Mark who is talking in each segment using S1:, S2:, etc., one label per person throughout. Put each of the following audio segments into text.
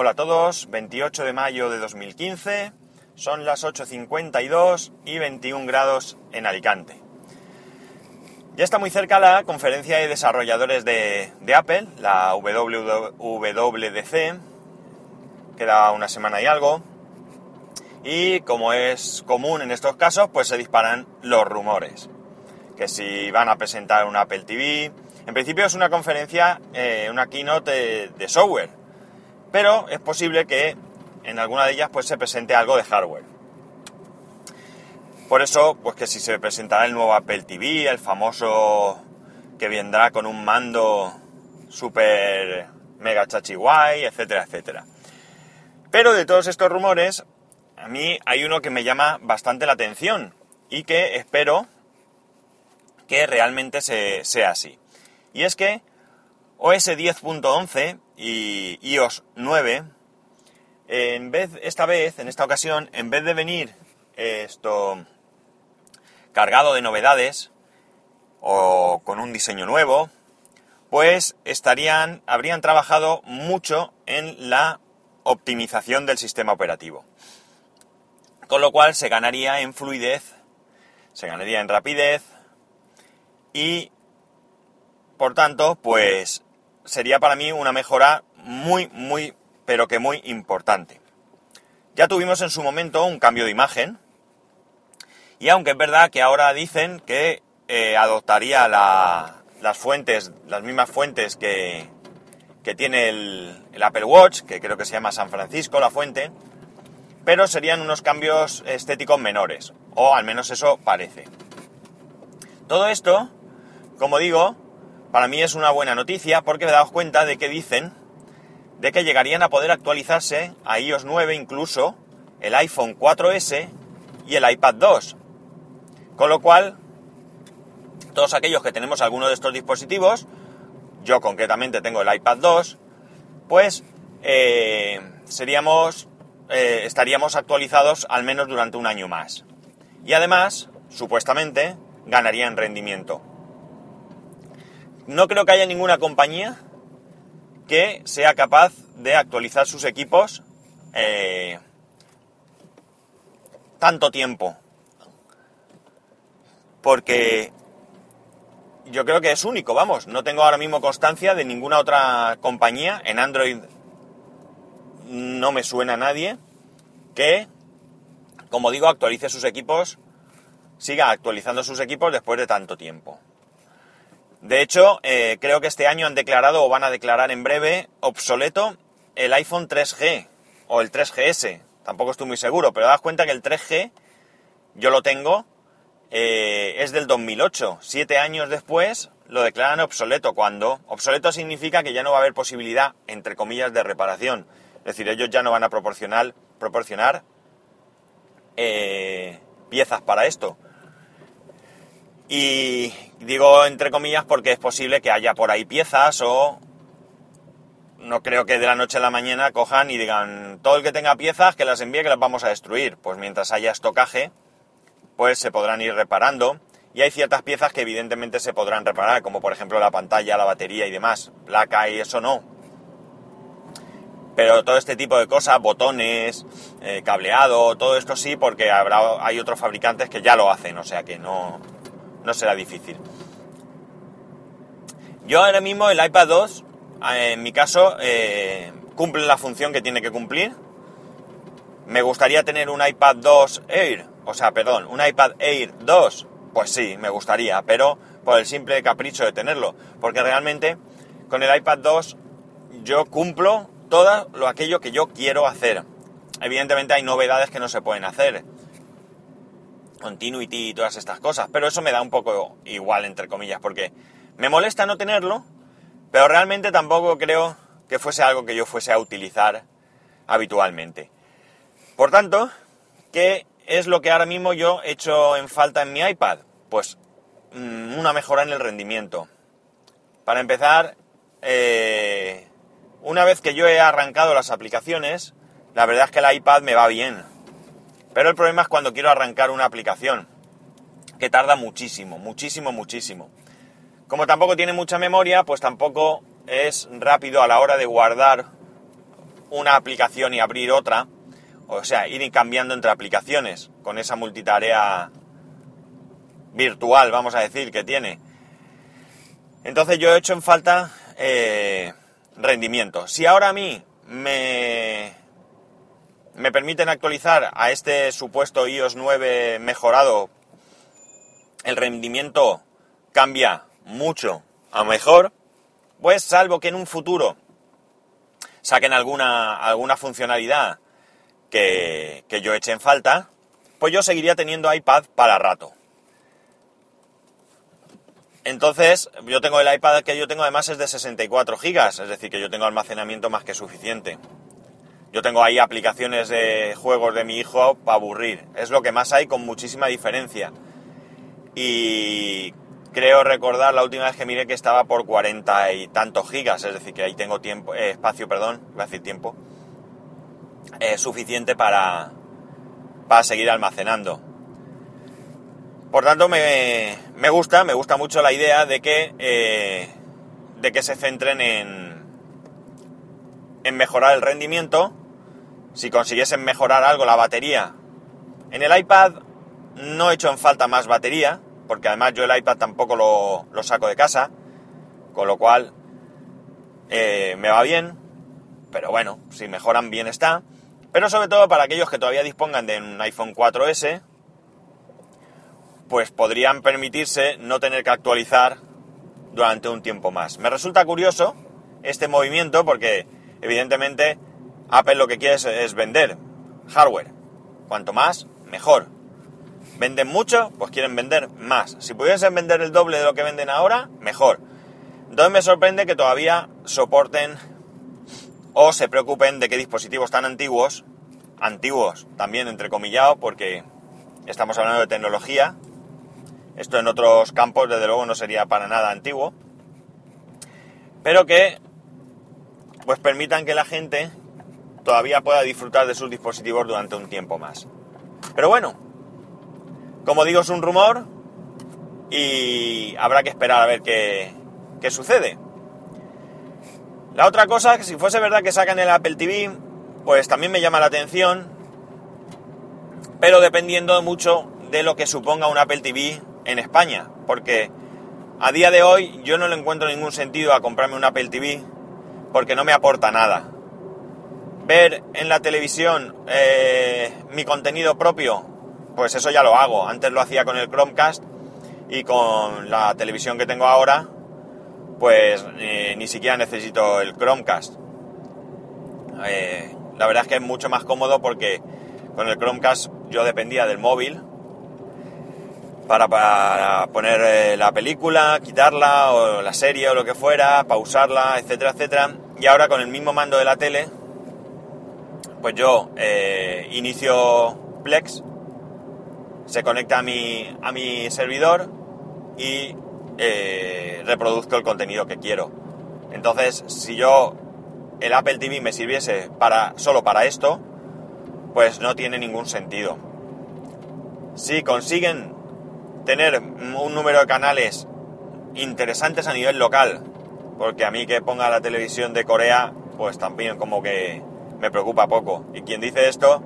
S1: Hola a todos, 28 de mayo de 2015, son las 8.52 y 21 grados en Alicante. Ya está muy cerca la conferencia de desarrolladores de, Apple, la WWDC, queda una semana y algo, y como es común en estos casos, pues se disparan los rumores, que si van a presentar un Apple TV, en principio es una conferencia, eh, una keynote de, software, pero es posible que en alguna de ellas pues se presente algo de hardware. Por eso, pues que si se presentará el nuevo Apple TV, el famoso que vendrá con un mando super mega chachi guay, etcétera, etcétera. Pero de todos estos rumores, a mí hay uno que me llama bastante la atención y que espero que realmente sea así. Y es que OS 10.11 y iOS 9, en vez, esta vez, en esta ocasión, en vez de venir esto cargado de novedades o con un diseño nuevo, pues estarían, habrían trabajado mucho en la optimización del sistema operativo. Con lo cual se ganaría en fluidez, se ganaría en rapidez y por tanto, pues sería para mí una mejora muy, muy, pero que muy importante. Ya tuvimos en su momento un cambio de imagen y aunque es verdad que ahora dicen que eh, adoptaría las fuentes, las mismas fuentes que, que tiene el, el, Apple Watch, que creo que se llama San Francisco la fuente, pero serían unos cambios estéticos menores, o al menos eso parece. Todo esto, como digo, para mí es una buena noticia porque me he dado cuenta de que dicen de que llegarían a poder actualizarse a iOS 9 incluso el iPhone 4S y el iPad 2. Con lo cual, todos aquellos que tenemos alguno de estos dispositivos, yo concretamente tengo el iPad 2, pues eh, seríamos, eh, estaríamos actualizados al menos durante un año más. Y además, supuestamente, ganaría en rendimiento no creo que haya ninguna compañía que sea capaz de actualizar sus equipos eh, tanto tiempo. Porque yo creo que es único, vamos. No tengo ahora mismo constancia de ninguna otra compañía. En Android no me suena a nadie que, como digo, actualice sus equipos, siga actualizando sus equipos después de tanto tiempo. De hecho, eh, creo que este año han declarado o van a declarar en breve obsoleto el iPhone 3G o el 3GS. Tampoco estoy muy seguro, pero das cuenta que el 3G yo lo tengo, eh, es del 2008. Siete años después lo declaran obsoleto. Cuando obsoleto significa que ya no va a haber posibilidad, entre comillas, de reparación. Es decir, ellos ya no van a proporcionar, proporcionar eh, piezas para esto. Y digo entre comillas porque es posible que haya por ahí piezas o no creo que de la noche a la mañana cojan y digan todo el que tenga piezas que las envíe que las vamos a destruir. Pues mientras haya estocaje, pues se podrán ir reparando. Y hay ciertas piezas que evidentemente se podrán reparar, como por ejemplo la pantalla, la batería y demás. Placa y eso no. Pero todo este tipo de cosas, botones, eh, cableado, todo esto sí, porque habrá, hay otros fabricantes que ya lo hacen, o sea que no, no será difícil. Yo ahora mismo el iPad 2, eh, en mi caso, eh, cumple la función que tiene que cumplir. Me gustaría tener un iPad 2 Air, o sea, perdón, un iPad Air 2. Pues sí, me gustaría, pero por el simple capricho de tenerlo. Porque realmente con el iPad 2 yo cumplo todo lo aquello que yo quiero hacer. Evidentemente hay novedades que no se pueden hacer continuity y todas estas cosas, pero eso me da un poco igual, entre comillas, porque me molesta no tenerlo, pero realmente tampoco creo que fuese algo que yo fuese a utilizar habitualmente. Por tanto, ¿qué es lo que ahora mismo yo he hecho en falta en mi iPad? Pues mm, una mejora en el rendimiento. Para empezar, eh, una vez que yo he arrancado las aplicaciones, la verdad es que el iPad me va bien pero el problema es cuando quiero arrancar una aplicación, que tarda muchísimo, muchísimo, muchísimo. Como tampoco tiene mucha memoria, pues tampoco es rápido a la hora de guardar una aplicación y abrir otra, o sea, ir cambiando entre aplicaciones con esa multitarea virtual, vamos a decir, que tiene. Entonces yo he hecho en falta eh, rendimiento. Si ahora a mí me, me permiten actualizar a este supuesto iOS 9 mejorado, el rendimiento cambia mucho a mejor, pues salvo que en un futuro saquen alguna, alguna funcionalidad que, que yo eche en falta, pues yo seguiría teniendo iPad para rato. Entonces, yo tengo el iPad que yo tengo además es de 64 gigas, es decir, que yo tengo almacenamiento más que suficiente. Yo tengo ahí aplicaciones de juegos de mi hijo para aburrir. Es lo que más hay con muchísima diferencia. Y creo recordar la última vez que miré que estaba por 40 y tantos gigas, es decir, que ahí tengo tiempo, eh, espacio, perdón, voy a decir tiempo, eh, suficiente para, para seguir almacenando. Por tanto, me, me, gusta, me gusta mucho la idea de que, eh, de que se centren en, en mejorar el rendimiento. Si consiguiesen mejorar algo la batería. En el iPad no he hecho en falta más batería, porque además yo el iPad tampoco lo, saco de casa, con lo cual eh, me va bien, pero bueno, si mejoran bien está. Pero sobre todo para aquellos que todavía dispongan de un iPhone 4S, pues podrían permitirse no tener que actualizar durante un tiempo más. Me resulta curioso este movimiento porque evidentemente Apple lo que quiere es, vender hardware. Cuanto más, mejor. Venden mucho, pues quieren vender más. Si pudiesen vender el doble de lo que venden ahora, mejor. Entonces me sorprende que todavía soporten o se preocupen de qué dispositivos tan antiguos, antiguos también entrecomillado, porque estamos hablando de tecnología. Esto en otros campos, desde luego, no sería para nada antiguo. Pero que pues permitan que la gente todavía pueda disfrutar de sus dispositivos durante un tiempo más. Pero bueno, como digo, es un rumor y habrá que esperar a ver qué, qué sucede. La otra cosa, que si fuese verdad que sacan el Apple TV, pues también me llama la atención, pero dependiendo mucho de lo que suponga un Apple TV en España, porque a día de hoy yo no le encuentro ningún sentido a comprarme un Apple TV porque no me aporta nada. Ver en la televisión eh, mi contenido propio, pues eso ya lo hago. Antes lo hacía con el Chromecast y con la televisión que tengo ahora, pues eh, ni siquiera necesito el Chromecast. Eh, la verdad es que es mucho más cómodo porque con el Chromecast yo dependía del móvil para, poner la película, quitarla, o la serie o lo que fuera, pausarla, etcétera, etcétera. Y ahora con el mismo mando de la tele, pues yo eh, inicio Plex, se conecta a mi, a mi servidor y eh, reproduzco el contenido que quiero. Entonces, si yo el Apple TV me sirviese para, solo para esto, pues no tiene ningún sentido. Si consiguen tener un número de canales interesantes a nivel local, porque a mí que ponga la televisión de Corea, pues también como que me preocupa poco. Y quien dice esto,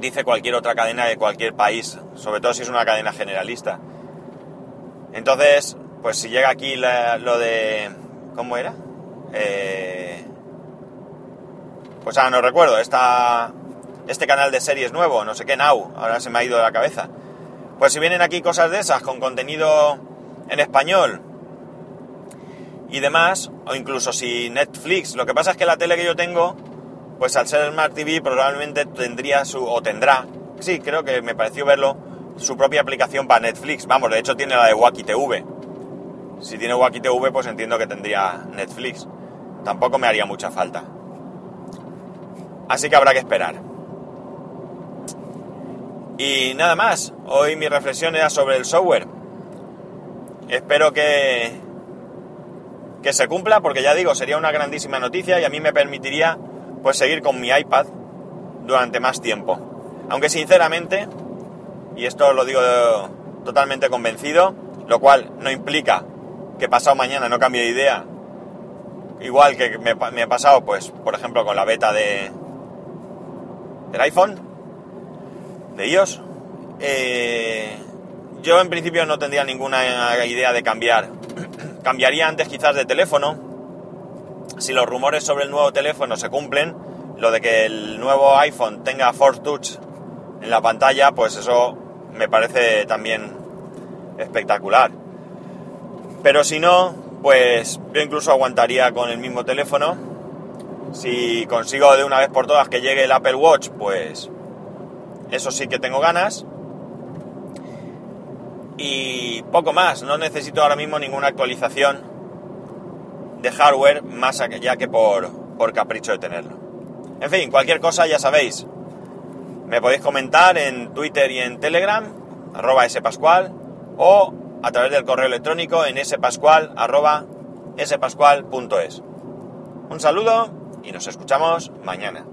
S1: dice cualquier otra cadena de cualquier país, sobre todo si es una cadena generalista. Entonces, pues si llega aquí lo de... ¿Cómo era? Eh, pues ahora no recuerdo, esta, este canal de series nuevo, no sé qué, Now, ahora se me ha ido de la cabeza. Pues si vienen aquí cosas de esas con contenido en español y demás, o incluso si Netflix, lo que pasa es que la tele que yo tengo, pues al ser Smart TV probablemente tendría su, o tendrá, sí, creo que me pareció verlo, su propia aplicación para Netflix. Vamos, de hecho tiene la de Wacky TV. Si tiene Wacky TV, pues entiendo que tendría Netflix. Tampoco me haría mucha falta. Así que habrá que esperar. Y nada más, hoy mi reflexión era sobre el software. Espero que, que se cumpla porque ya digo, sería una grandísima noticia y a mí me permitiría pues seguir con mi iPad durante más tiempo. Aunque sinceramente, y esto lo digo totalmente convencido, lo cual no implica que pasado mañana no cambie de idea igual que me, me ha pasado, pues, por ejemplo, con la beta de del iPhone, de iOS, eh, yo en principio no tendría ninguna idea de cambiar. Cambiaría antes quizás de teléfono. Si los rumores sobre el nuevo teléfono se cumplen, lo de que el nuevo iPhone tenga Force Touch en la pantalla, pues eso me parece también espectacular. Pero si no, pues yo incluso aguantaría con el mismo teléfono. Si consigo de una vez por todas que llegue el Apple Watch, pues eso sí que tengo ganas. Y poco más, no necesito ahora mismo ninguna actualización de hardware más allá que por, por capricho de tenerlo. En fin, cualquier cosa ya sabéis. Me podéis comentar en Twitter y en Telegram, arroba spascual, o a través del correo electrónico en spascual, arroba spascual.es. Un saludo y nos escuchamos mañana.